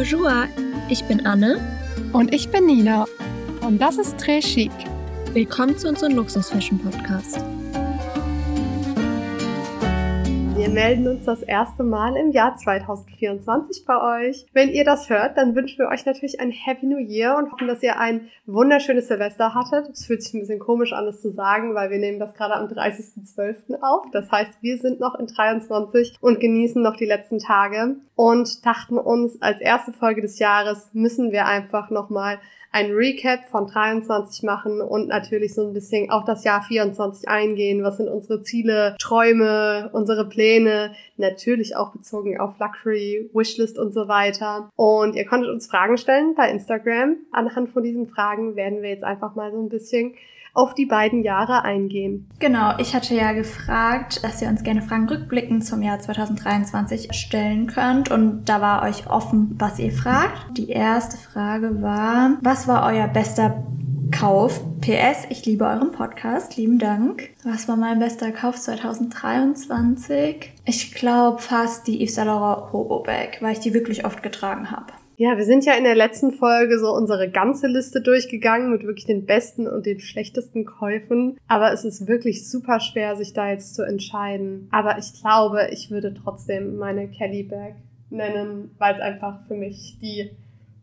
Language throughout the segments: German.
Bonjour, ich bin Anne. Und ich bin Nina. Und das ist Très Chic. Willkommen zu unserem Luxus-Fashion-Podcast. Wir melden uns das erste Mal im Jahr 2024 bei euch. Wenn ihr das hört, dann wünschen wir euch natürlich ein Happy New Year und hoffen, dass ihr ein wunderschönes Silvester hattet. Es fühlt sich ein bisschen komisch an, das zu sagen, weil wir nehmen das gerade am 30.12. auf. Das heißt, wir sind noch in 23 und genießen noch die letzten Tage und dachten uns, als erste Folge des Jahres müssen wir einfach nochmal ein Recap von 23 machen und natürlich so ein bisschen auf das Jahr 24 eingehen. Was sind unsere Ziele, Träume, unsere Pläne? Natürlich auch bezogen auf Luxury, Wishlist und so weiter. Und ihr konntet uns Fragen stellen bei Instagram. Anhand von diesen Fragen werden wir jetzt einfach mal so ein bisschen auf die beiden Jahre eingehen. Genau, ich hatte ja gefragt, dass ihr uns gerne Fragen rückblickend zum Jahr 2023 stellen könnt und da war euch offen, was ihr fragt. Die erste Frage war, was war euer bester Kauf. PS, ich liebe euren Podcast. Lieben Dank. Was war mein bester Kauf 2023? Ich glaube fast die Yves Saint Laurent Hobo Bag, weil ich die wirklich oft getragen habe. Ja, wir sind ja in der letzten Folge so unsere ganze Liste durchgegangen mit wirklich den besten und den schlechtesten Käufen. Aber es ist wirklich super schwer, sich da jetzt zu entscheiden. Aber ich glaube, ich würde trotzdem meine Kelly Bag nennen, weil es einfach für mich die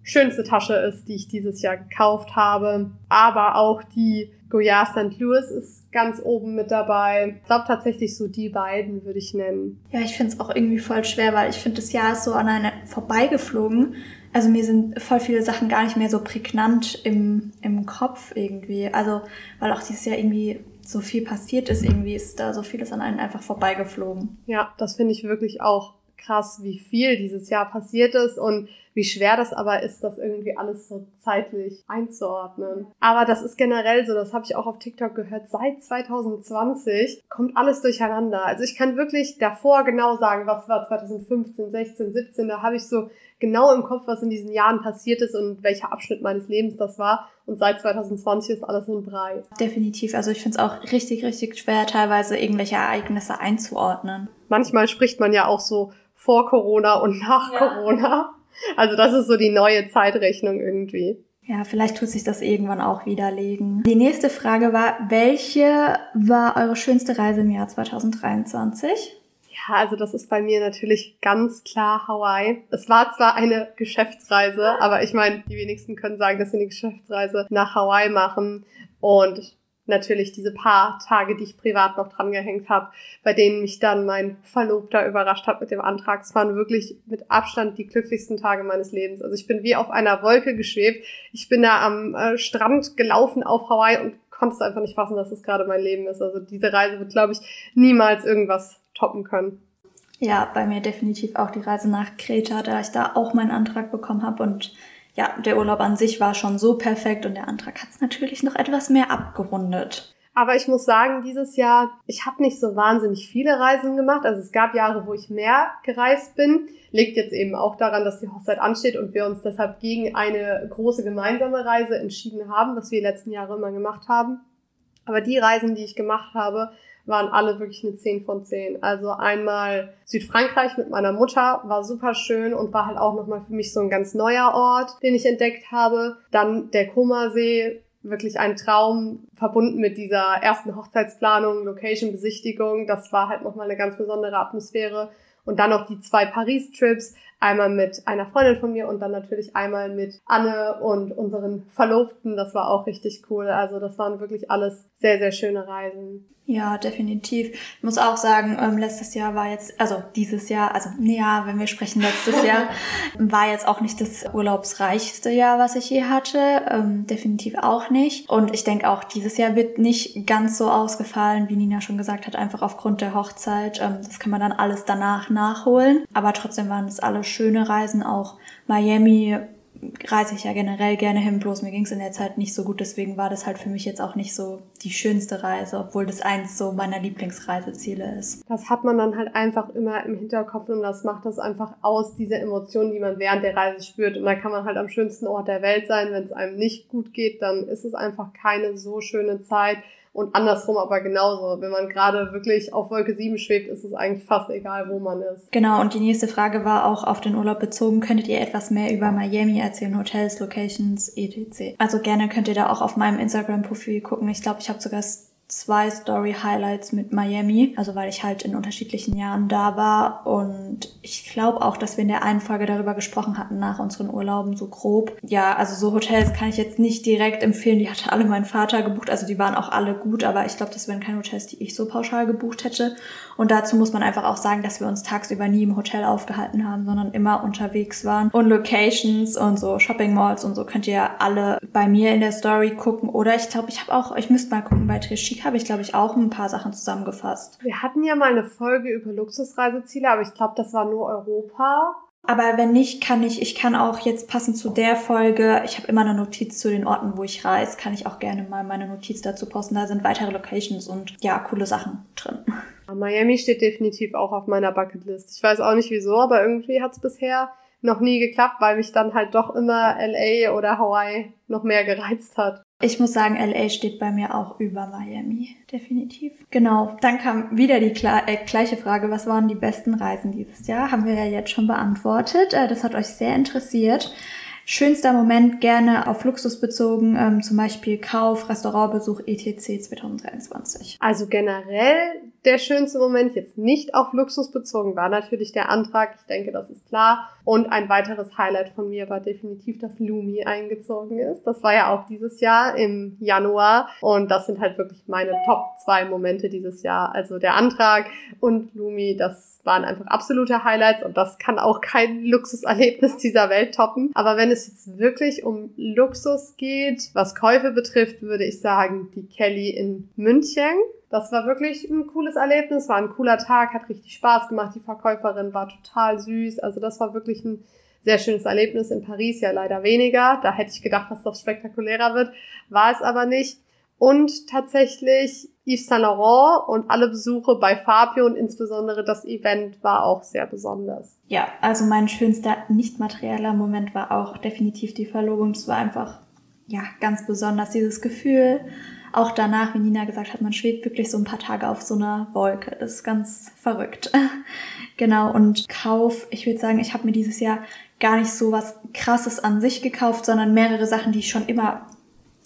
schönste Tasche ist, die ich dieses Jahr gekauft habe. Aber auch die Goyard St. Louis ist ganz oben mit dabei. Ich glaube tatsächlich so die beiden würde ich nennen. Ja, ich finde es auch irgendwie voll schwer, weil ich finde, das Jahr ist so an einer vorbeigeflogen also mir sind voll viele Sachen gar nicht mehr so prägnant im, im Kopf irgendwie. Also, weil auch dieses Jahr irgendwie so viel passiert ist, irgendwie ist da so vieles an einen einfach vorbeigeflogen. Ja, das finde ich wirklich auch krass, wie viel dieses Jahr passiert ist und wie schwer das aber ist, das irgendwie alles so zeitlich einzuordnen. Aber das ist generell so, das habe ich auch auf TikTok gehört, seit 2020 kommt alles durcheinander. Also ich kann wirklich davor genau sagen, was war 2015, 16, 17, da habe ich so genau im Kopf, was in diesen Jahren passiert ist und welcher Abschnitt meines Lebens das war. Und seit 2020 ist alles ein Brei. Definitiv. Also ich finde es auch richtig, richtig schwer, teilweise irgendwelche Ereignisse einzuordnen. Manchmal spricht man ja auch so vor Corona und nach ja. Corona. Also das ist so die neue Zeitrechnung irgendwie. Ja, vielleicht tut sich das irgendwann auch widerlegen. Die nächste Frage war, welche war eure schönste Reise im Jahr 2023? Ja, also das ist bei mir natürlich ganz klar Hawaii. Es war zwar eine Geschäftsreise, aber ich meine, die wenigsten können sagen, dass sie eine Geschäftsreise nach Hawaii machen. Und natürlich diese paar Tage, die ich privat noch dran gehängt habe, bei denen mich dann mein Verlobter überrascht hat mit dem Antrag. Es waren wirklich mit Abstand die glücklichsten Tage meines Lebens. Also ich bin wie auf einer Wolke geschwebt. Ich bin da am äh, Strand gelaufen auf Hawaii und konnte es einfach nicht fassen, dass es gerade mein Leben ist. Also diese Reise wird, glaube ich, niemals irgendwas toppen können. Ja, bei mir definitiv auch die Reise nach Kreta, da ich da auch meinen Antrag bekommen habe und ja, der Urlaub an sich war schon so perfekt und der Antrag hat es natürlich noch etwas mehr abgerundet. Aber ich muss sagen, dieses Jahr, ich habe nicht so wahnsinnig viele Reisen gemacht. Also es gab Jahre, wo ich mehr gereist bin. Liegt jetzt eben auch daran, dass die Hochzeit ansteht und wir uns deshalb gegen eine große gemeinsame Reise entschieden haben, was wir die letzten Jahre immer gemacht haben. Aber die Reisen, die ich gemacht habe, waren alle wirklich eine 10 von 10. Also einmal Südfrankreich mit meiner Mutter war super schön und war halt auch nochmal für mich so ein ganz neuer Ort, den ich entdeckt habe. Dann der Kummersee, wirklich ein Traum, verbunden mit dieser ersten Hochzeitsplanung, Location-Besichtigung. Das war halt nochmal eine ganz besondere Atmosphäre. Und dann noch die zwei Paris-Trips, einmal mit einer Freundin von mir und dann natürlich einmal mit Anne und unseren Verlobten. Das war auch richtig cool. Also das waren wirklich alles sehr, sehr schöne Reisen. Ja, definitiv. Ich muss auch sagen, ähm, letztes Jahr war jetzt, also dieses Jahr, also ja, wenn wir sprechen letztes Jahr, war jetzt auch nicht das urlaubsreichste Jahr, was ich je hatte. Ähm, definitiv auch nicht. Und ich denke auch, dieses Jahr wird nicht ganz so ausgefallen, wie Nina schon gesagt hat, einfach aufgrund der Hochzeit. Ähm, das kann man dann alles danach nachholen. Aber trotzdem waren es alle schöne Reisen, auch Miami reise ich ja generell gerne hin, bloß mir ging es in der Zeit nicht so gut, deswegen war das halt für mich jetzt auch nicht so die schönste Reise, obwohl das eins so meiner Lieblingsreiseziele ist. Das hat man dann halt einfach immer im Hinterkopf und das macht das einfach aus, diese Emotionen, die man während der Reise spürt. Und da kann man halt am schönsten Ort der Welt sein. Wenn es einem nicht gut geht, dann ist es einfach keine so schöne Zeit. Und andersrum aber genauso. Wenn man gerade wirklich auf Wolke 7 schwebt, ist es eigentlich fast egal, wo man ist. Genau, und die nächste Frage war auch auf den Urlaub bezogen. Könntet ihr etwas mehr über Miami erzählen? Hotels, Locations, etc. Also gerne könnt ihr da auch auf meinem Instagram-Profil gucken. Ich glaube, ich habe sogar zwei Story-Highlights mit Miami, also weil ich halt in unterschiedlichen Jahren da war. Und ich glaube auch, dass wir in der einen Folge darüber gesprochen hatten nach unseren Urlauben so grob. Ja, also so Hotels kann ich jetzt nicht direkt empfehlen, die hatte alle mein Vater gebucht, also die waren auch alle gut, aber ich glaube, das wären keine Hotels, die ich so pauschal gebucht hätte. Und dazu muss man einfach auch sagen, dass wir uns tagsüber nie im Hotel aufgehalten haben, sondern immer unterwegs waren. Und Locations und so Shopping Malls und so könnt ihr alle bei mir in der Story gucken. Oder ich glaube, ich habe auch, ich müsste mal gucken bei Trichy Musik habe ich, glaube ich, auch ein paar Sachen zusammengefasst. Wir hatten ja mal eine Folge über Luxusreiseziele, aber ich glaube, das war nur Europa. Aber wenn nicht, kann ich, ich kann auch jetzt passend zu der Folge, ich habe immer eine Notiz zu den Orten, wo ich reise, kann ich auch gerne mal meine Notiz dazu posten. Da sind weitere Locations und ja, coole Sachen drin. Miami steht definitiv auch auf meiner Bucketlist. Ich weiß auch nicht wieso, aber irgendwie hat es bisher noch nie geklappt, weil mich dann halt doch immer LA oder Hawaii noch mehr gereizt hat. Ich muss sagen, LA steht bei mir auch über Miami, definitiv. Genau, dann kam wieder die äh, gleiche Frage, was waren die besten Reisen dieses Jahr? Haben wir ja jetzt schon beantwortet. Äh, das hat euch sehr interessiert. Schönster Moment gerne auf Luxus bezogen, ähm, zum Beispiel Kauf, Restaurantbesuch, ETC 2023. Also generell der schönste Moment jetzt nicht auf Luxus bezogen war natürlich der Antrag. Ich denke, das ist klar. Und ein weiteres Highlight von mir war definitiv, dass Lumi eingezogen ist. Das war ja auch dieses Jahr im Januar. Und das sind halt wirklich meine Top zwei Momente dieses Jahr. Also der Antrag und Lumi, das waren einfach absolute Highlights. Und das kann auch kein Luxuserlebnis dieser Welt toppen. Aber wenn es jetzt wirklich um Luxus geht, was Käufe betrifft, würde ich sagen, die Kelly in München. Das war wirklich ein cooles Erlebnis, war ein cooler Tag, hat richtig Spaß gemacht. Die Verkäuferin war total süß. Also das war wirklich ein sehr schönes Erlebnis. In Paris ja leider weniger. Da hätte ich gedacht, dass das spektakulärer wird. War es aber nicht. Und tatsächlich Yves Saint Laurent und alle Besuche bei Fabio und insbesondere das Event war auch sehr besonders. Ja, also mein schönster nicht materieller Moment war auch definitiv die Verlobung. Es war einfach, ja, ganz besonders dieses Gefühl, auch danach, wie Nina gesagt hat, man schwebt wirklich so ein paar Tage auf so einer Wolke. Das ist ganz verrückt. genau, und Kauf, ich würde sagen, ich habe mir dieses Jahr gar nicht so was Krasses an sich gekauft, sondern mehrere Sachen, die ich schon immer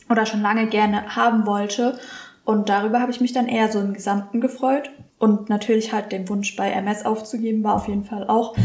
oder schon lange gerne haben wollte. Und darüber habe ich mich dann eher so im Gesamten gefreut. Und natürlich halt den Wunsch bei MS aufzugeben, war auf jeden Fall auch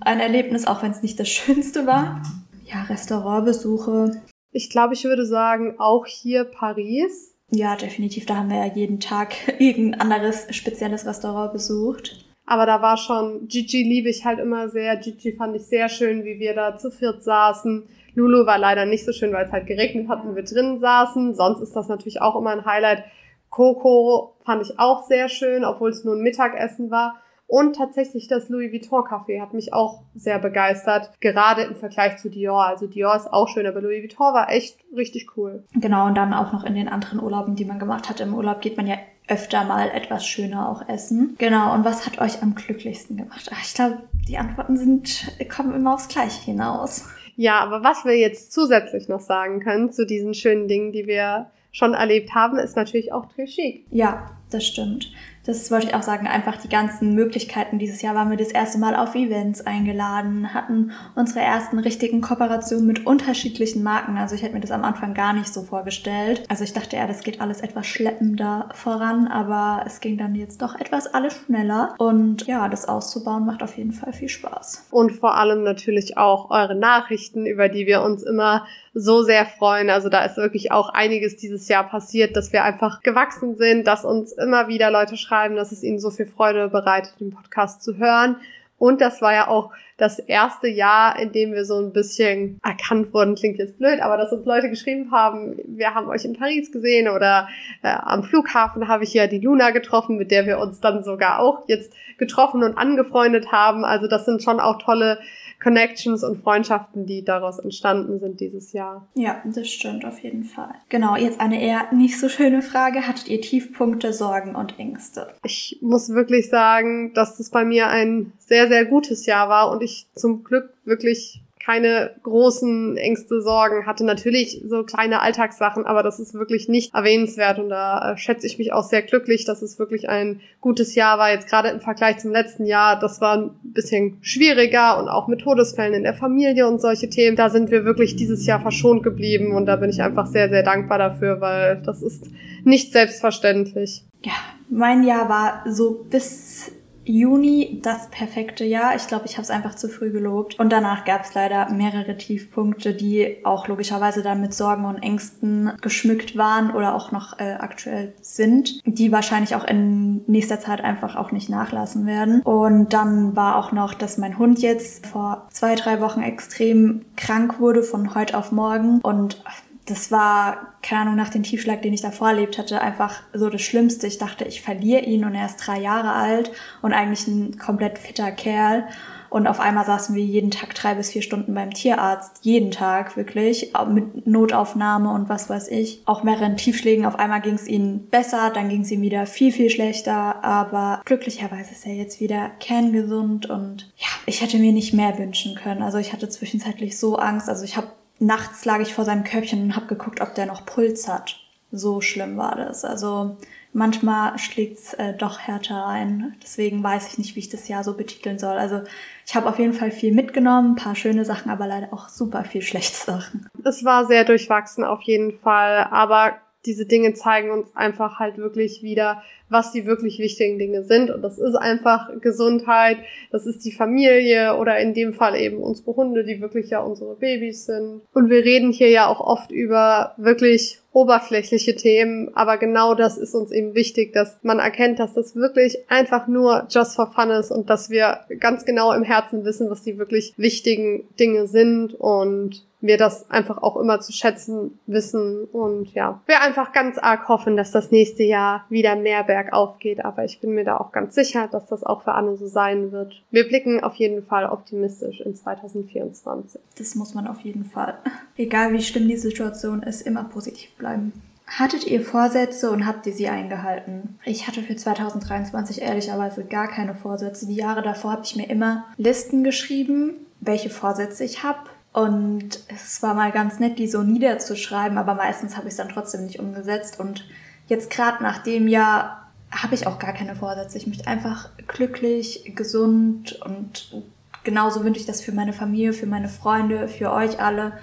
ein Erlebnis, auch wenn es nicht das Schönste war. Ja, Restaurantbesuche. Ich glaube, ich würde sagen, auch hier Paris. Ja, definitiv. Da haben wir ja jeden Tag irgendein anderes spezielles Restaurant besucht. Aber da war schon, Gigi liebe ich halt immer sehr. Gigi fand ich sehr schön, wie wir da zu viert saßen. Lulu war leider nicht so schön, weil es halt geregnet hat und wir drinnen saßen. Sonst ist das natürlich auch immer ein Highlight. Coco fand ich auch sehr schön, obwohl es nur ein Mittagessen war. Und tatsächlich das Louis Vuitton Café hat mich auch sehr begeistert, gerade im Vergleich zu Dior. Also Dior ist auch schön, aber Louis Vuitton war echt richtig cool. Genau, und dann auch noch in den anderen Urlauben, die man gemacht hat. Im Urlaub geht man ja öfter mal etwas schöner auch essen. Genau, und was hat euch am glücklichsten gemacht? Ach, ich glaube, die Antworten sind, kommen immer aufs Gleiche hinaus. Ja, aber was wir jetzt zusätzlich noch sagen können zu diesen schönen Dingen, die wir schon erlebt haben, ist natürlich auch très chic. Ja, das stimmt das wollte ich auch sagen, einfach die ganzen Möglichkeiten. Dieses Jahr waren wir das erste Mal auf Events eingeladen, hatten unsere ersten richtigen Kooperationen mit unterschiedlichen Marken. Also ich hätte mir das am Anfang gar nicht so vorgestellt. Also ich dachte eher, das geht alles etwas schleppender voran, aber es ging dann jetzt doch etwas alles schneller. Und ja, das auszubauen macht auf jeden Fall viel Spaß. Und vor allem natürlich auch eure Nachrichten, über die wir uns immer so sehr freuen. Also da ist wirklich auch einiges dieses Jahr passiert, dass wir einfach gewachsen sind, dass uns immer wieder Leute schreiben, dass es ihnen so viel Freude bereitet, den Podcast zu hören. Und das war ja auch das erste Jahr, in dem wir so ein bisschen erkannt wurden, klingt jetzt blöd, aber dass uns Leute geschrieben haben, wir haben euch in Paris gesehen oder äh, am Flughafen habe ich ja die Luna getroffen, mit der wir uns dann sogar auch jetzt getroffen und angefreundet haben. Also das sind schon auch tolle Connections und Freundschaften, die daraus entstanden sind dieses Jahr. Ja, das stimmt auf jeden Fall. Genau, jetzt eine eher nicht so schöne Frage. Hattet ihr Tiefpunkte, Sorgen und Ängste? Ich muss wirklich sagen, dass das bei mir ein sehr, sehr gutes Jahr war und ich zum Glück wirklich keine großen Ängste, Sorgen, hatte natürlich so kleine Alltagssachen, aber das ist wirklich nicht erwähnenswert und da äh, schätze ich mich auch sehr glücklich, dass es wirklich ein gutes Jahr war. Jetzt gerade im Vergleich zum letzten Jahr, das war ein bisschen schwieriger und auch mit Todesfällen in der Familie und solche Themen. Da sind wir wirklich dieses Jahr verschont geblieben und da bin ich einfach sehr, sehr dankbar dafür, weil das ist nicht selbstverständlich. Ja, mein Jahr war so bis Juni das perfekte Jahr. Ich glaube, ich habe es einfach zu früh gelobt. Und danach gab es leider mehrere Tiefpunkte, die auch logischerweise dann mit Sorgen und Ängsten geschmückt waren oder auch noch äh, aktuell sind, die wahrscheinlich auch in nächster Zeit einfach auch nicht nachlassen werden. Und dann war auch noch, dass mein Hund jetzt vor zwei, drei Wochen extrem krank wurde von heute auf morgen. Und das war, keine Ahnung, nach dem Tiefschlag, den ich davor erlebt hatte, einfach so das Schlimmste. Ich dachte, ich verliere ihn und er ist drei Jahre alt und eigentlich ein komplett fitter Kerl. Und auf einmal saßen wir jeden Tag drei bis vier Stunden beim Tierarzt. Jeden Tag, wirklich. Mit Notaufnahme und was weiß ich. Auch mehreren Tiefschlägen. Auf einmal ging es ihm besser, dann ging es ihm wieder viel, viel schlechter. Aber glücklicherweise ist er jetzt wieder kerngesund und ja, ich hätte mir nicht mehr wünschen können. Also ich hatte zwischenzeitlich so Angst. Also ich habe nachts lag ich vor seinem Körbchen und habe geguckt, ob der noch Puls hat. So schlimm war das. Also manchmal schlägt's äh, doch härter ein. Deswegen weiß ich nicht, wie ich das Jahr so betiteln soll. Also ich habe auf jeden Fall viel mitgenommen, ein paar schöne Sachen, aber leider auch super viel schlechte Sachen. Es war sehr durchwachsen auf jeden Fall, aber diese Dinge zeigen uns einfach halt wirklich wieder, was die wirklich wichtigen Dinge sind. Und das ist einfach Gesundheit, das ist die Familie oder in dem Fall eben unsere Hunde, die wirklich ja unsere Babys sind. Und wir reden hier ja auch oft über wirklich oberflächliche Themen, aber genau das ist uns eben wichtig, dass man erkennt, dass das wirklich einfach nur just for fun ist und dass wir ganz genau im Herzen wissen, was die wirklich wichtigen Dinge sind und wir das einfach auch immer zu schätzen wissen und ja, wir einfach ganz arg hoffen, dass das nächste Jahr wieder mehr bergauf geht, aber ich bin mir da auch ganz sicher, dass das auch für Anne so sein wird. Wir blicken auf jeden Fall optimistisch in 2024. Das muss man auf jeden Fall. Egal wie schlimm die Situation ist, immer positiv bleiben. Hattet ihr Vorsätze und habt ihr sie eingehalten? Ich hatte für 2023 ehrlicherweise gar keine Vorsätze. Die Jahre davor habe ich mir immer Listen geschrieben, welche Vorsätze ich habe und es war mal ganz nett, die so niederzuschreiben, aber meistens habe ich es dann trotzdem nicht umgesetzt. Und jetzt gerade nach dem Jahr habe ich auch gar keine Vorsätze. Ich möchte einfach glücklich, gesund und genauso wünsche ich das für meine Familie, für meine Freunde, für euch alle.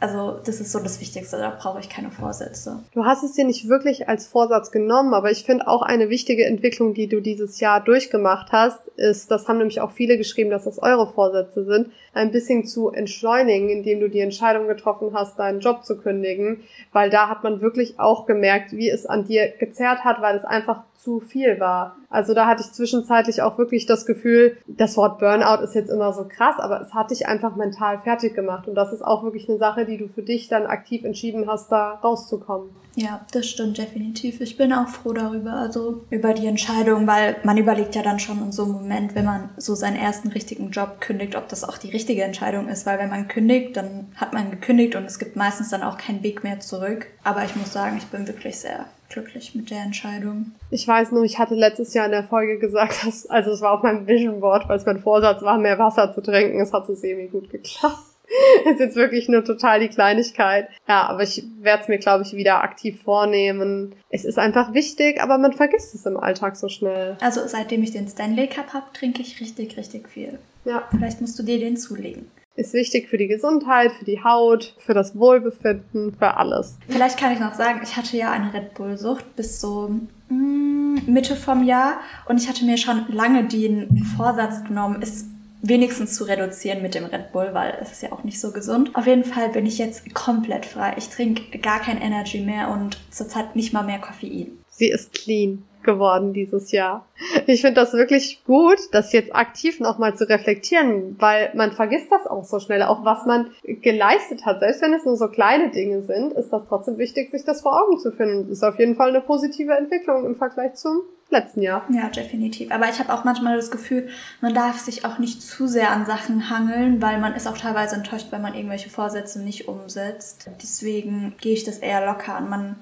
Also das ist so das Wichtigste, da brauche ich keine Vorsätze. Du hast es dir nicht wirklich als Vorsatz genommen, aber ich finde auch eine wichtige Entwicklung, die du dieses Jahr durchgemacht hast, ist, das haben nämlich auch viele geschrieben, dass das eure Vorsätze sind, ein bisschen zu entschleunigen, indem du die Entscheidung getroffen hast, deinen Job zu kündigen, weil da hat man wirklich auch gemerkt, wie es an dir gezerrt hat, weil es einfach zu viel war. Also da hatte ich zwischenzeitlich auch wirklich das Gefühl, das Wort Burnout ist jetzt immer so krass, aber es hat dich einfach mental fertig gemacht. Und das ist auch wirklich eine Sache, die du für dich dann aktiv entschieden hast, da rauszukommen. Ja, das stimmt definitiv. Ich bin auch froh darüber, also über die Entscheidung, weil man überlegt ja dann schon in so einem Moment, wenn man so seinen ersten richtigen Job kündigt, ob das auch die richtige Entscheidung ist, weil wenn man kündigt, dann hat man gekündigt und es gibt meistens dann auch keinen Weg mehr zurück. Aber ich muss sagen, ich bin wirklich sehr glücklich mit der Entscheidung. Ich weiß nur, ich hatte letztes Jahr in der Folge gesagt, dass, also es war auf meinem Vision Board, weil es mein Vorsatz war, mehr Wasser zu trinken. Es hat so semi gut geklappt. ist jetzt wirklich nur total die Kleinigkeit. Ja, aber ich werde es mir, glaube ich, wieder aktiv vornehmen. Es ist einfach wichtig, aber man vergisst es im Alltag so schnell. Also seitdem ich den Stanley Cup habe, trinke ich richtig, richtig viel. Ja. Vielleicht musst du dir den zulegen ist wichtig für die Gesundheit, für die Haut, für das Wohlbefinden, für alles. Vielleicht kann ich noch sagen, ich hatte ja eine Red Bull-Sucht bis so mm, Mitte vom Jahr und ich hatte mir schon lange den Vorsatz genommen, es wenigstens zu reduzieren mit dem Red Bull, weil es ist ja auch nicht so gesund. Auf jeden Fall bin ich jetzt komplett frei. Ich trinke gar kein Energy mehr und zurzeit nicht mal mehr Koffein. Sie ist clean geworden dieses Jahr. Ich finde das wirklich gut, das jetzt aktiv nochmal zu reflektieren, weil man vergisst das auch so schnell, auch was man geleistet hat. Selbst wenn es nur so kleine Dinge sind, ist das trotzdem wichtig, sich das vor Augen zu. Und ist auf jeden Fall eine positive Entwicklung im Vergleich zum letzten Jahr. Ja, definitiv. Aber ich habe auch manchmal das Gefühl, man darf sich auch nicht zu sehr an Sachen hangeln, weil man ist auch teilweise enttäuscht, wenn man irgendwelche Vorsätze nicht umsetzt. Deswegen gehe ich das eher locker an. Man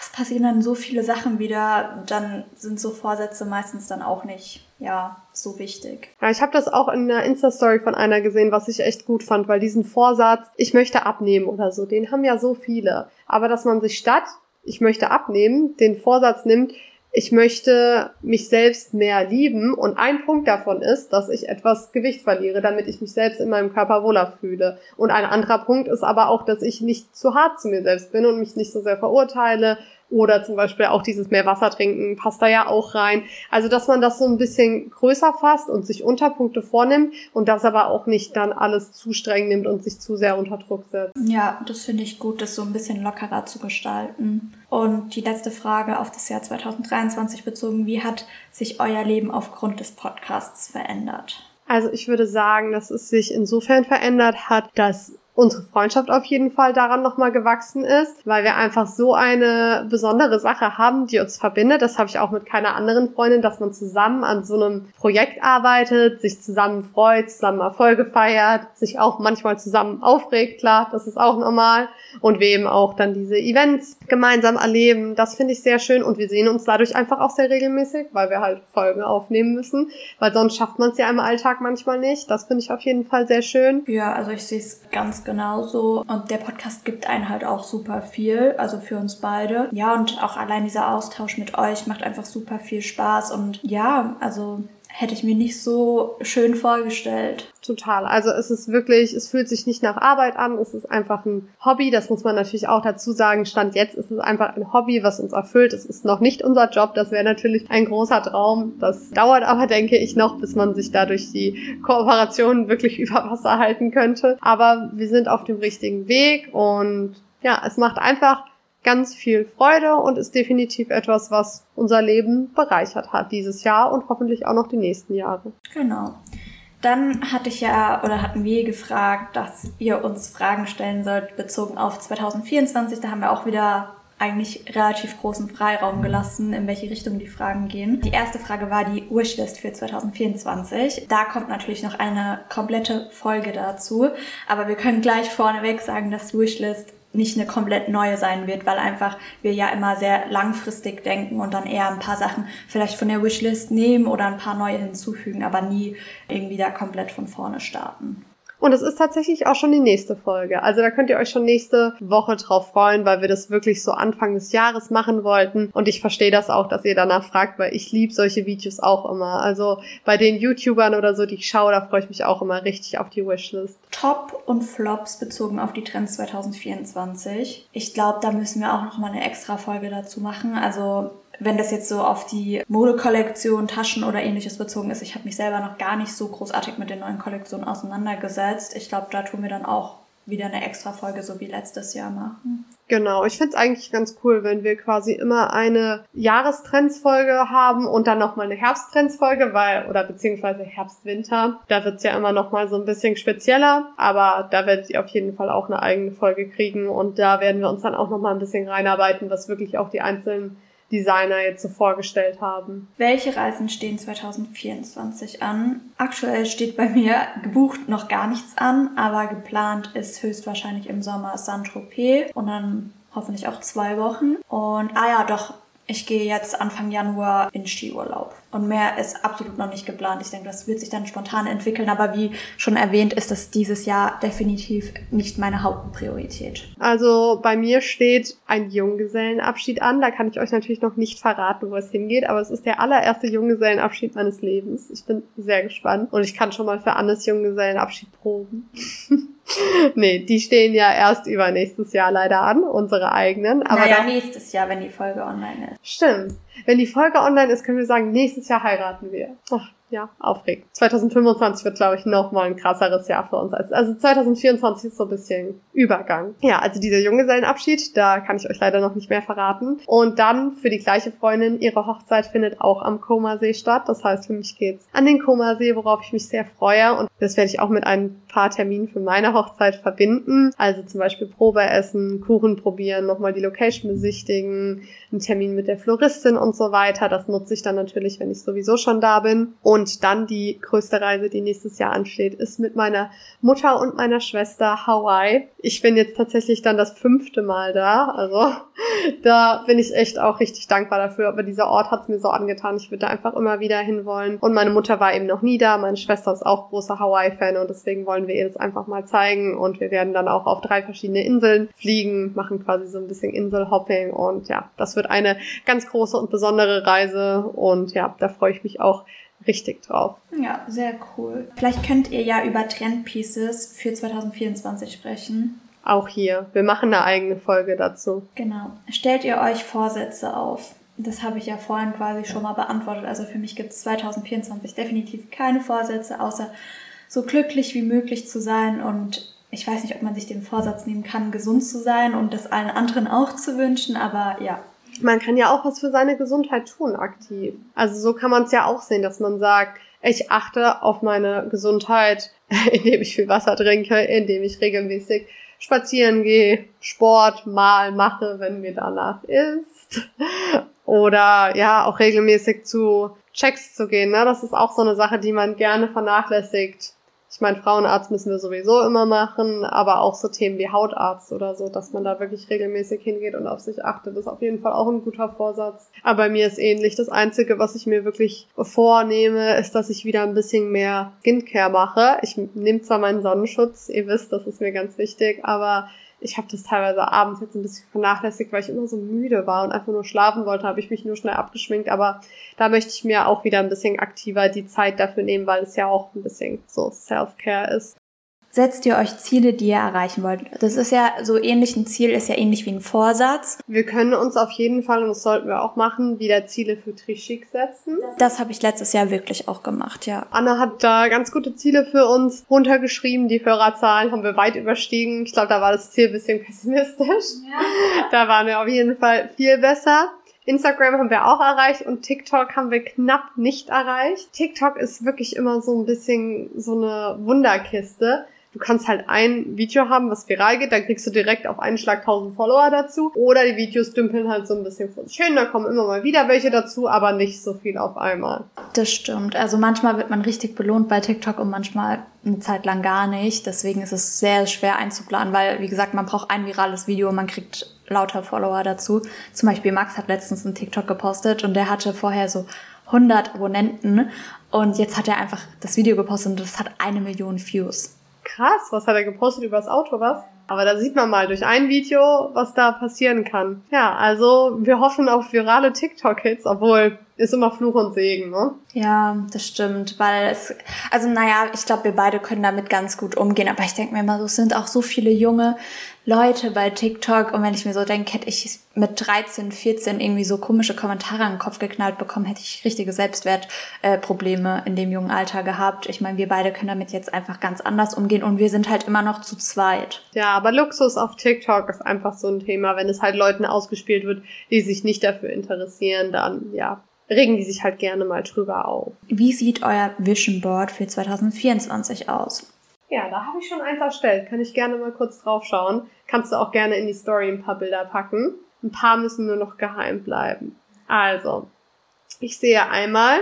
es passieren dann so viele Sachen wieder, dann sind so Vorsätze meistens dann auch nicht ja, so wichtig. Ja, ich habe das auch in einer Insta-Story von einer gesehen, was ich echt gut fand, weil diesen Vorsatz, ich möchte abnehmen oder so, den haben ja so viele. Aber dass man sich statt, ich möchte abnehmen, den Vorsatz nimmt, ich möchte mich selbst mehr lieben und ein Punkt davon ist, dass ich etwas Gewicht verliere, damit ich mich selbst in meinem Körper wohler fühle. Und ein anderer Punkt ist aber auch, dass ich nicht zu hart zu mir selbst bin und mich nicht so sehr verurteile oder zum Beispiel auch dieses mehr Wasser trinken passt da ja auch rein. Also, dass man das so ein bisschen größer fasst und sich Unterpunkte vornimmt und das aber auch nicht dann alles zu streng nimmt und sich zu sehr unter Druck setzt. Ja, das finde ich gut, das so ein bisschen lockerer zu gestalten. Und die letzte Frage auf das Jahr 2023 bezogen. Wie hat sich euer Leben aufgrund des Podcasts verändert? Also ich würde sagen, dass es sich insofern verändert hat, dass unsere Freundschaft auf jeden Fall daran nochmal gewachsen ist, weil wir einfach so eine besondere Sache haben, die uns verbindet. Das habe ich auch mit keiner anderen Freundin, dass man zusammen an so einem Projekt arbeitet, sich zusammen freut, zusammen Erfolge feiert, sich auch manchmal zusammen aufregt, klar, das ist auch normal. Und wir eben auch dann diese Events gemeinsam erleben. Das finde ich sehr schön und wir sehen uns dadurch einfach auch sehr regelmäßig, weil wir halt Folgen aufnehmen müssen, weil sonst schafft man es ja im Alltag manchmal nicht. Das finde ich auf jeden Fall sehr schön. Ja, also ich sehe es ganz genauso. Und der Podcast gibt einen halt auch super viel, also für uns beide. Ja, und auch allein dieser Austausch mit euch macht einfach super viel Spaß. Und ja, also hätte ich mir nicht so schön vorgestellt. Total. Also es ist wirklich, es fühlt sich nicht nach Arbeit an, es ist einfach ein Hobby, das muss man natürlich auch dazu sagen. Stand jetzt ist es einfach ein Hobby, was uns erfüllt. Es ist noch nicht unser Job, das wäre natürlich ein großer Traum. Das dauert aber, denke ich, noch, bis man sich dadurch die Kooperation wirklich über Wasser halten könnte. Aber wir sind auf dem richtigen Weg und ja, es macht einfach ganz viel Freude und ist definitiv etwas, was unser Leben bereichert hat dieses Jahr und hoffentlich auch noch die nächsten Jahre. Genau. Dann hatte ich ja oder hatten wir gefragt, dass ihr uns Fragen stellen sollt bezogen auf 2024. Da haben wir auch wieder eigentlich relativ großen Freiraum gelassen, in welche Richtung die Fragen gehen. Die erste Frage war die Wishlist für 2024. Da kommt natürlich noch eine komplette Folge dazu, aber wir können gleich vorneweg sagen, dass Wishlist nicht eine komplett neue sein wird, weil einfach wir ja immer sehr langfristig denken und dann eher ein paar Sachen vielleicht von der Wishlist nehmen oder ein paar neue hinzufügen, aber nie irgendwie da komplett von vorne starten. Und es ist tatsächlich auch schon die nächste Folge. Also da könnt ihr euch schon nächste Woche drauf freuen, weil wir das wirklich so Anfang des Jahres machen wollten. Und ich verstehe das auch, dass ihr danach fragt, weil ich liebe solche Videos auch immer. Also bei den YouTubern oder so, die ich schaue, da freue ich mich auch immer richtig auf die Wishlist. Top und Flops bezogen auf die Trends 2024. Ich glaube, da müssen wir auch noch mal eine extra Folge dazu machen. Also wenn das jetzt so auf die Modekollektion, Taschen oder ähnliches bezogen ist. Ich habe mich selber noch gar nicht so großartig mit den neuen Kollektionen auseinandergesetzt. Ich glaube, da tun wir dann auch wieder eine extra Folge so wie letztes Jahr machen. Genau, ich finde es eigentlich ganz cool, wenn wir quasi immer eine Jahrestrendsfolge haben und dann nochmal eine Herbsttrendsfolge, weil, oder beziehungsweise Herbst-Winter. Da wird's ja immer nochmal so ein bisschen spezieller, aber da werdet ihr auf jeden Fall auch eine eigene Folge kriegen und da werden wir uns dann auch nochmal ein bisschen reinarbeiten, was wirklich auch die einzelnen Designer jetzt so vorgestellt haben. Welche Reisen stehen 2024 an? Aktuell steht bei mir gebucht noch gar nichts an, aber geplant ist höchstwahrscheinlich im Sommer Saint-Tropez und dann hoffentlich auch zwei Wochen. Und ah ja, doch, ich gehe jetzt Anfang Januar in Skiurlaub. Und mehr ist absolut noch nicht geplant. Ich denke, das wird sich dann spontan entwickeln. Aber wie schon erwähnt, ist das dieses Jahr definitiv nicht meine Hauptpriorität. Also bei mir steht ein Junggesellenabschied an. Da kann ich euch natürlich noch nicht verraten, wo es hingeht. Aber es ist der allererste Junggesellenabschied meines Lebens. Ich bin sehr gespannt. Und ich kann schon mal für Annes Junggesellenabschied proben. nee, die stehen ja erst übernächstes Jahr leider an, unsere eigenen. Aber naja, nächstes Jahr, wenn die Folge online ist. Stimmt. Wenn die Folge online ist, können wir sagen, nächstes Jahr heiraten wir. Ach, ja, aufregend. 2025 wird, glaube ich, noch mal ein krasseres Jahr für uns. Also 2024 ist so ein bisschen Übergang. Ja, also dieser Junggesellenabschied, da kann ich euch leider noch nicht mehr verraten. Und dann für die gleiche Freundin, ihre Hochzeit findet auch am Komasee statt. Das heißt, für mich geht's an den Komasee, worauf ich mich sehr freue. Und das werde ich auch mit ein paar Terminen für meine Hochzeit verbinden. Also zum Beispiel Probe essen, Kuchen probieren, nochmal die Location besichtigen, einen Termin mit der Floristin und so weiter. Das nutze ich dann natürlich, wenn ich sowieso schon da bin. Und dann die größte Reise, die nächstes Jahr ansteht, ist mit meiner Mutter und meiner Schwester Hawaii. Ich bin jetzt tatsächlich dann das fünfte Mal da. Also da bin ich echt auch richtig dankbar dafür. Aber dieser Ort hat es mir so angetan. Ich würde da einfach immer wieder hinwollen. Und meine Mutter war eben noch nie da. Meine Schwester ist auch großer Hawaii-Fan und deswegen wollen wir ihr das einfach mal zeigen. Und wir werden dann auch auf drei verschiedene Inseln fliegen, machen quasi so ein bisschen Inselhopping. Und ja, das wird eine ganz große und besondere Reise. Und ja, da freue ich mich auch richtig drauf. Ja, sehr cool. Vielleicht könnt ihr ja über Trendpieces für 2024 sprechen. Auch hier. Wir machen eine eigene Folge dazu. Genau. Stellt ihr euch Vorsätze auf? Das habe ich ja vorhin quasi schon mal beantwortet. Also für mich gibt es 2024 definitiv keine Vorsätze, außer so glücklich wie möglich zu sein. Und ich weiß nicht, ob man sich den Vorsatz nehmen kann, gesund zu sein und das allen anderen auch zu wünschen. Aber ja, man kann ja auch was für seine Gesundheit tun aktiv. Also so kann man es ja auch sehen, dass man sagt, ich achte auf meine Gesundheit, indem ich viel Wasser trinke, indem ich regelmäßig spazieren gehe, Sport mal mache, wenn mir danach ist. Oder ja, auch regelmäßig zu Checks zu gehen. Ne? Das ist auch so eine Sache, die man gerne vernachlässigt. Ich meine, Frauenarzt müssen wir sowieso immer machen, aber auch so Themen wie Hautarzt oder so, dass man da wirklich regelmäßig hingeht und auf sich achtet, ist auf jeden Fall auch ein guter Vorsatz. Aber bei mir ist ähnlich. Das Einzige, was ich mir wirklich vornehme, ist, dass ich wieder ein bisschen mehr Skincare mache. Ich nehme zwar meinen Sonnenschutz, ihr wisst, das ist mir ganz wichtig, aber ich habe das teilweise abends jetzt ein bisschen vernachlässigt, weil ich immer so müde war und einfach nur schlafen wollte, habe ich mich nur schnell abgeschminkt. Aber da möchte ich mir auch wieder ein bisschen aktiver die Zeit dafür nehmen, weil es ja auch ein bisschen so Self-Care ist setzt ihr euch Ziele, die ihr erreichen wollt. Das ist ja so ähnlich, ein Ziel ist ja ähnlich wie ein Vorsatz. Wir können uns auf jeden Fall, und das sollten wir auch machen, wieder Ziele für Trischik setzen. Das habe ich letztes Jahr wirklich auch gemacht, ja. Anna hat da ganz gute Ziele für uns runtergeschrieben. Die Hörerzahlen haben wir weit überstiegen. Ich glaube, da war das Ziel ein bisschen pessimistisch. Ja. Da waren wir auf jeden Fall viel besser. Instagram haben wir auch erreicht und TikTok haben wir knapp nicht erreicht. TikTok ist wirklich immer so ein bisschen so eine Wunderkiste Du kannst halt ein Video haben, was viral geht, dann kriegst du direkt auf einen Schlag 1000 Follower dazu. Oder die Videos dümpeln halt so ein bisschen vor sich hin, da kommen immer mal wieder welche dazu, aber nicht so viel auf einmal. Das stimmt. Also manchmal wird man richtig belohnt bei TikTok und manchmal eine Zeit lang gar nicht. Deswegen ist es sehr schwer einzuplanen, weil, wie gesagt, man braucht ein virales Video und man kriegt lauter Follower dazu. Zum Beispiel Max hat letztens einen TikTok gepostet und der hatte vorher so 100 Abonnenten und jetzt hat er einfach das Video gepostet und das hat eine Million Views krass, was hat er gepostet über das Auto, was? Aber da sieht man mal durch ein Video, was da passieren kann. Ja, also wir hoffen auf virale TikTok-Hits, obwohl ist immer Fluch und Segen, ne? Ja, das stimmt, weil es, also naja, ich glaube, wir beide können damit ganz gut umgehen, aber ich denke mir immer, so sind auch so viele junge Leute bei TikTok und wenn ich mir so denke, hätte ich mit 13, 14 irgendwie so komische Kommentare an den Kopf geknallt bekommen, hätte ich richtige Selbstwertprobleme äh, in dem jungen Alter gehabt. Ich meine, wir beide können damit jetzt einfach ganz anders umgehen und wir sind halt immer noch zu zweit. Ja, aber Luxus auf TikTok ist einfach so ein Thema, wenn es halt Leuten ausgespielt wird, die sich nicht dafür interessieren, dann ja, regen die sich halt gerne mal drüber auf. Wie sieht euer Vision Board für 2024 aus? Ja, da habe ich schon eins erstellt. Kann ich gerne mal kurz drauf schauen. Kannst du auch gerne in die Story ein paar Bilder packen. Ein paar müssen nur noch geheim bleiben. Also, ich sehe einmal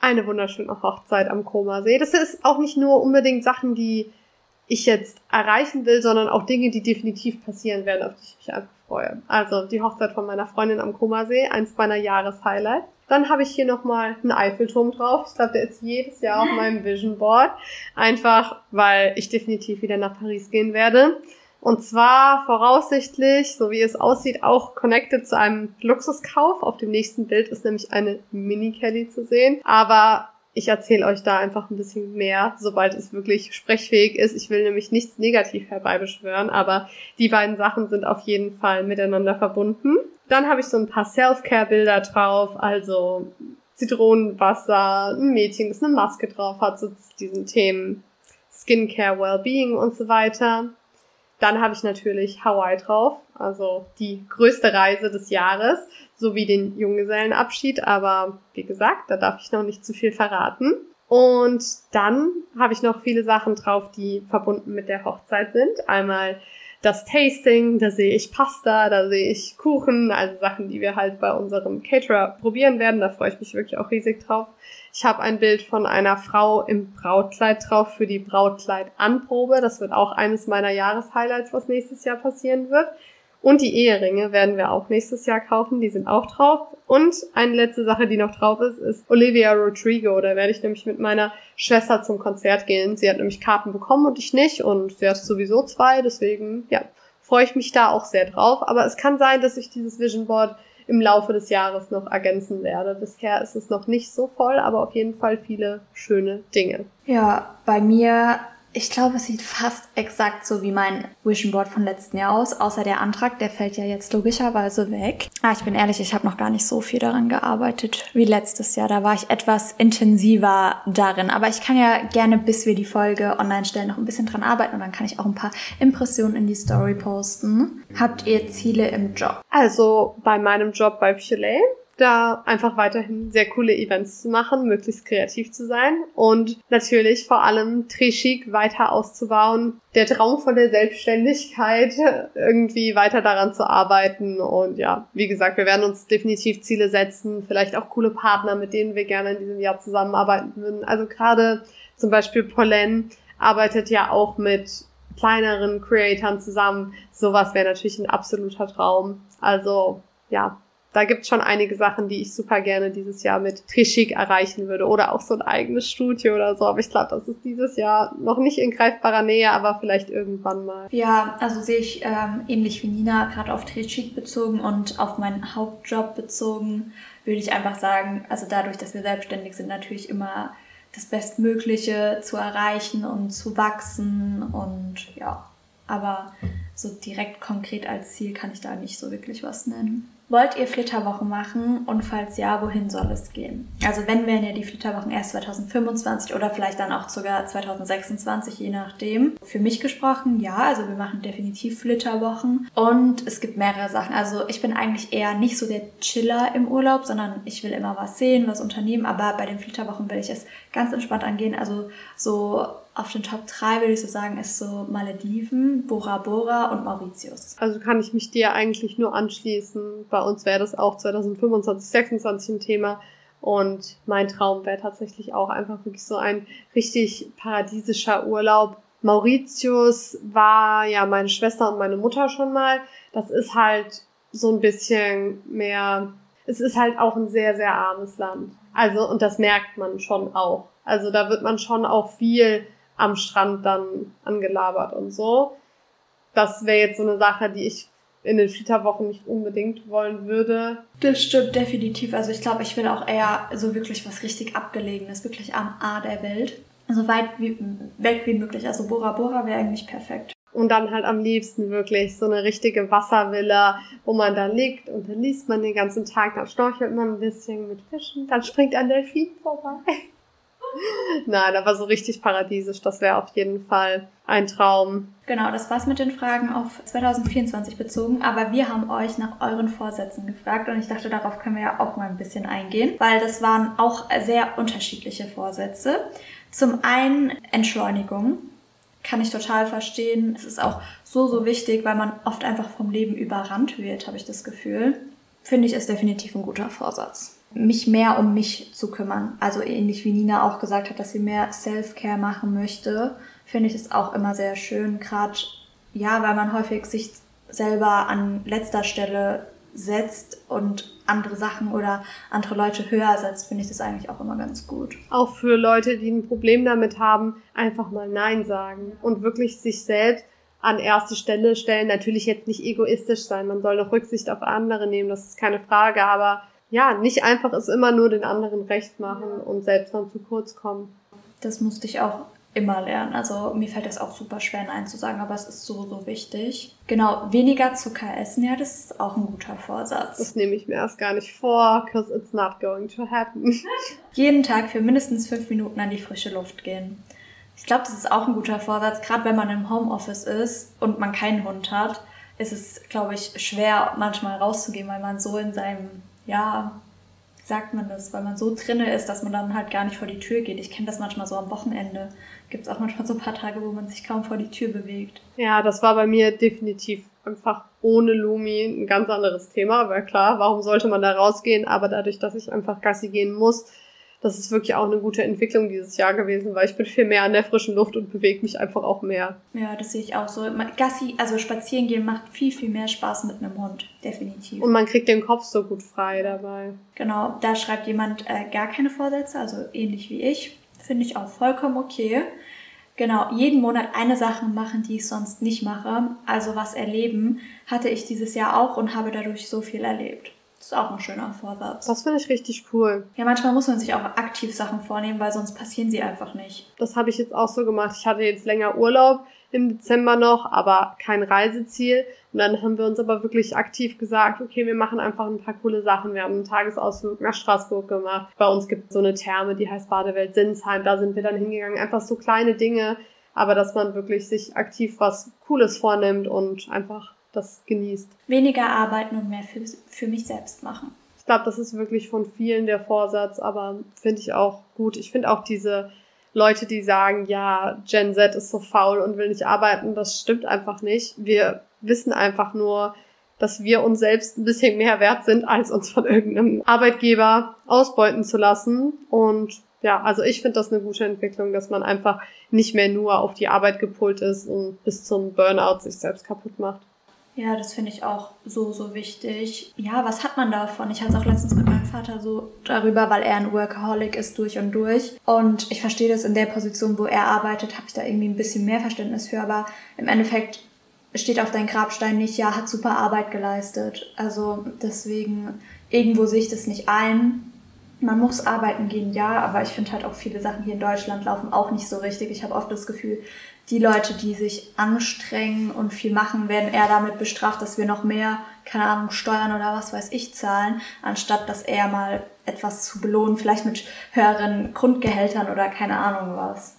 eine wunderschöne Hochzeit am Komasee. Das ist auch nicht nur unbedingt Sachen, die ich jetzt erreichen will, sondern auch Dinge, die definitiv passieren werden, auf die ich mich einfach freue. Also die Hochzeit von meiner Freundin am Komasee, eins meiner Jahreshighlights. Dann habe ich hier nochmal einen Eiffelturm drauf. Ich glaube, der ist jedes Jahr auf meinem Vision Board. Einfach, weil ich definitiv wieder nach Paris gehen werde. Und zwar voraussichtlich, so wie es aussieht, auch connected zu einem Luxuskauf. Auf dem nächsten Bild ist nämlich eine Mini-Kelly zu sehen. Aber ich erzähle euch da einfach ein bisschen mehr, sobald es wirklich sprechfähig ist. Ich will nämlich nichts negativ herbeibeschwören, aber die beiden Sachen sind auf jeden Fall miteinander verbunden. Dann habe ich so ein paar Self-Care-Bilder drauf, also Zitronenwasser, ein Mädchen, das eine Maske drauf hat, so zu diesen Themen Skincare, Wellbeing und so weiter. Dann habe ich natürlich Hawaii drauf, also die größte Reise des Jahres, sowie den Junggesellenabschied, aber wie gesagt, da darf ich noch nicht zu viel verraten. Und dann habe ich noch viele Sachen drauf, die verbunden mit der Hochzeit sind. Einmal das Tasting, da sehe ich Pasta, da sehe ich Kuchen, also Sachen, die wir halt bei unserem Caterer probieren werden. Da freue ich mich wirklich auch riesig drauf. Ich habe ein Bild von einer Frau im Brautkleid drauf für die Brautkleid-Anprobe. Das wird auch eines meiner Jahreshighlights, was nächstes Jahr passieren wird. Und die Eheringe werden wir auch nächstes Jahr kaufen, die sind auch drauf. Und eine letzte Sache, die noch drauf ist, ist Olivia Rodrigo. Da werde ich nämlich mit meiner Schwester zum Konzert gehen. Sie hat nämlich Karten bekommen und ich nicht. Und sie hat sowieso zwei, deswegen, ja, freue ich mich da auch sehr drauf. Aber es kann sein, dass ich dieses Vision Board im Laufe des Jahres noch ergänzen werde. Bisher ist es noch nicht so voll, aber auf jeden Fall viele schöne Dinge. Ja, bei mir ich glaube, es sieht fast exakt so wie mein Vision Board von letzten Jahr aus, außer der Antrag, der fällt ja jetzt logischerweise weg. Ah, ich bin ehrlich, ich habe noch gar nicht so viel daran gearbeitet wie letztes Jahr. Da war ich etwas intensiver darin. Aber ich kann ja gerne, bis wir die Folge online stellen, noch ein bisschen dran arbeiten und dann kann ich auch ein paar Impressionen in die Story posten. Habt ihr Ziele im Job? Also bei meinem Job bei Filet da einfach weiterhin sehr coole Events zu machen, möglichst kreativ zu sein und natürlich vor allem Trichic weiter auszubauen. Der Traum von der Selbstständigkeit, irgendwie weiter daran zu arbeiten und ja, wie gesagt, wir werden uns definitiv Ziele setzen, vielleicht auch coole Partner, mit denen wir gerne in diesem Jahr zusammenarbeiten würden. Also gerade zum Beispiel Pollen arbeitet ja auch mit kleineren Creatoren zusammen. Sowas wäre natürlich ein absoluter Traum. Also ja, da gibt schon einige Sachen, die ich super gerne dieses Jahr mit Trichik erreichen würde. Oder auch so ein eigenes Studio oder so. Aber ich glaube, das ist dieses Jahr noch nicht in greifbarer Nähe, aber vielleicht irgendwann mal. Ja, also sehe ich ähm, ähnlich wie Nina, gerade auf Trichik bezogen und auf meinen Hauptjob bezogen, würde ich einfach sagen, also dadurch, dass wir selbstständig sind, natürlich immer das Bestmögliche zu erreichen und zu wachsen und ja, aber so direkt konkret als Ziel kann ich da nicht so wirklich was nennen. Wollt ihr Flitterwochen machen und falls ja, wohin soll es gehen? Also wenn werden ja die Flitterwochen erst 2025 oder vielleicht dann auch sogar 2026, je nachdem. Für mich gesprochen, ja, also wir machen definitiv Flitterwochen und es gibt mehrere Sachen. Also ich bin eigentlich eher nicht so der Chiller im Urlaub, sondern ich will immer was sehen, was unternehmen, aber bei den Flitterwochen will ich es ganz entspannt angehen. Also so auf den Top 3 würde ich so sagen, ist so Malediven, Bora Bora und Mauritius. Also kann ich mich dir eigentlich nur anschließen. Bei uns wäre das auch 2025, 2026 ein Thema. Und mein Traum wäre tatsächlich auch einfach wirklich so ein richtig paradiesischer Urlaub. Mauritius war ja meine Schwester und meine Mutter schon mal. Das ist halt so ein bisschen mehr, es ist halt auch ein sehr, sehr armes Land. Also, und das merkt man schon auch. Also da wird man schon auch viel am Strand dann angelabert und so. Das wäre jetzt so eine Sache, die ich in den Flitterwochen nicht unbedingt wollen würde. Das stimmt definitiv. Also ich glaube, ich will auch eher so wirklich was richtig abgelegenes, wirklich am A der Welt. So weit wie, weg wie möglich. Also Bora Bora wäre eigentlich perfekt. Und dann halt am liebsten wirklich so eine richtige Wasservilla, wo man da liegt und dann liest man den ganzen Tag, dann schnorchelt man ein bisschen mit Fischen, dann springt ein Delfin vorbei. Nein, aber so richtig paradiesisch, das wäre auf jeden Fall ein Traum. Genau, das war's mit den Fragen auf 2024 bezogen, aber wir haben euch nach euren Vorsätzen gefragt und ich dachte, darauf können wir ja auch mal ein bisschen eingehen, weil das waren auch sehr unterschiedliche Vorsätze. Zum einen Entschleunigung, kann ich total verstehen. Es ist auch so, so wichtig, weil man oft einfach vom Leben überrannt wird, habe ich das Gefühl. Finde ich, ist definitiv ein guter Vorsatz mich mehr um mich zu kümmern. Also ähnlich wie Nina auch gesagt hat, dass sie mehr Self-Care machen möchte, finde ich es auch immer sehr schön. Gerade, ja, weil man häufig sich selber an letzter Stelle setzt und andere Sachen oder andere Leute höher setzt, finde ich das eigentlich auch immer ganz gut. Auch für Leute, die ein Problem damit haben, einfach mal Nein sagen und wirklich sich selbst an erste Stelle stellen. Natürlich jetzt nicht egoistisch sein, man soll doch Rücksicht auf andere nehmen, das ist keine Frage, aber ja, nicht einfach es immer nur den anderen recht machen und selbst dann zu kurz kommen. Das musste ich auch immer lernen. Also mir fällt das auch super schwer, Nein zu sagen, aber es ist so, so wichtig. Genau, weniger Zucker essen, ja, das ist auch ein guter Vorsatz. Das nehme ich mir erst gar nicht vor, because it's not going to happen. Jeden Tag für mindestens fünf Minuten an die frische Luft gehen. Ich glaube, das ist auch ein guter Vorsatz, gerade wenn man im Homeoffice ist und man keinen Hund hat, ist es, glaube ich, schwer manchmal rauszugehen, weil man so in seinem ja, sagt man das, weil man so drinne ist, dass man dann halt gar nicht vor die Tür geht. Ich kenne das manchmal so am Wochenende. Gibt es auch manchmal so ein paar Tage, wo man sich kaum vor die Tür bewegt. Ja, das war bei mir definitiv einfach ohne Lumi ein ganz anderes Thema. Aber klar, warum sollte man da rausgehen? Aber dadurch, dass ich einfach Gassi gehen muss, das ist wirklich auch eine gute Entwicklung dieses Jahr gewesen, weil ich bin viel mehr an der frischen Luft und bewege mich einfach auch mehr. Ja, das sehe ich auch so. Gassi, also spazieren gehen macht viel, viel mehr Spaß mit einem Hund, definitiv. Und man kriegt den Kopf so gut frei dabei. Genau, da schreibt jemand äh, gar keine Vorsätze, also ähnlich wie ich. Finde ich auch vollkommen okay. Genau, jeden Monat eine Sache machen, die ich sonst nicht mache. Also was erleben, hatte ich dieses Jahr auch und habe dadurch so viel erlebt. Das ist auch ein schöner Vorsatz. Das finde ich richtig cool. Ja, manchmal muss man sich auch aktiv Sachen vornehmen, weil sonst passieren sie einfach nicht. Das habe ich jetzt auch so gemacht. Ich hatte jetzt länger Urlaub im Dezember noch, aber kein Reiseziel. Und dann haben wir uns aber wirklich aktiv gesagt, okay, wir machen einfach ein paar coole Sachen. Wir haben einen Tagesausflug nach Straßburg gemacht. Bei uns gibt es so eine Therme, die heißt Badewelt Sinsheim. Da sind wir dann hingegangen. Einfach so kleine Dinge, aber dass man wirklich sich aktiv was Cooles vornimmt und einfach das genießt. Weniger arbeiten und mehr für, für mich selbst machen. Ich glaube, das ist wirklich von vielen der Vorsatz, aber finde ich auch gut. Ich finde auch diese Leute, die sagen, ja, Gen Z ist so faul und will nicht arbeiten, das stimmt einfach nicht. Wir wissen einfach nur, dass wir uns selbst ein bisschen mehr wert sind, als uns von irgendeinem Arbeitgeber ausbeuten zu lassen. Und ja, also ich finde das eine gute Entwicklung, dass man einfach nicht mehr nur auf die Arbeit gepult ist und bis zum Burnout sich selbst kaputt macht. Ja, das finde ich auch so, so wichtig. Ja, was hat man davon? Ich hatte es auch letztens mit meinem Vater so darüber, weil er ein Workaholic ist durch und durch. Und ich verstehe das in der Position, wo er arbeitet, habe ich da irgendwie ein bisschen mehr Verständnis für. Aber im Endeffekt steht auf deinem Grabstein nicht, ja, hat super Arbeit geleistet. Also deswegen, irgendwo sehe ich das nicht ein. Man muss arbeiten gehen, ja, aber ich finde halt auch viele Sachen hier in Deutschland laufen auch nicht so richtig. Ich habe oft das Gefühl, die Leute, die sich anstrengen und viel machen, werden eher damit bestraft, dass wir noch mehr, keine Ahnung, Steuern oder was weiß ich zahlen, anstatt dass eher mal etwas zu belohnen, vielleicht mit höheren Grundgehältern oder keine Ahnung was.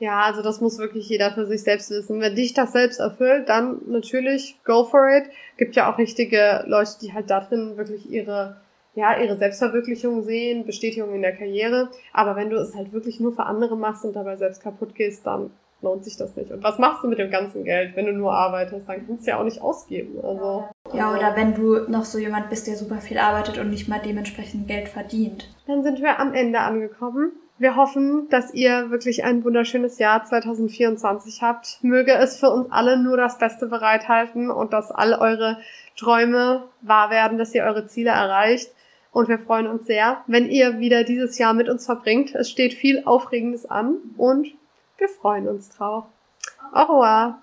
Ja, also das muss wirklich jeder für sich selbst wissen. Wenn dich das selbst erfüllt, dann natürlich go for it. Gibt ja auch richtige Leute, die halt da drin wirklich ihre ja, ihre Selbstverwirklichung sehen, Bestätigung in der Karriere. Aber wenn du es halt wirklich nur für andere machst und dabei selbst kaputt gehst, dann lohnt sich das nicht. Und was machst du mit dem ganzen Geld, wenn du nur arbeitest? Dann kannst du ja auch nicht ausgeben. Also, ja, oder wenn du noch so jemand bist, der super viel arbeitet und nicht mal dementsprechend Geld verdient. Dann sind wir am Ende angekommen. Wir hoffen, dass ihr wirklich ein wunderschönes Jahr 2024 habt. Möge es für uns alle nur das Beste bereithalten und dass all eure Träume wahr werden, dass ihr eure Ziele erreicht. Und wir freuen uns sehr, wenn ihr wieder dieses Jahr mit uns verbringt. Es steht viel Aufregendes an und wir freuen uns drauf. Au revoir.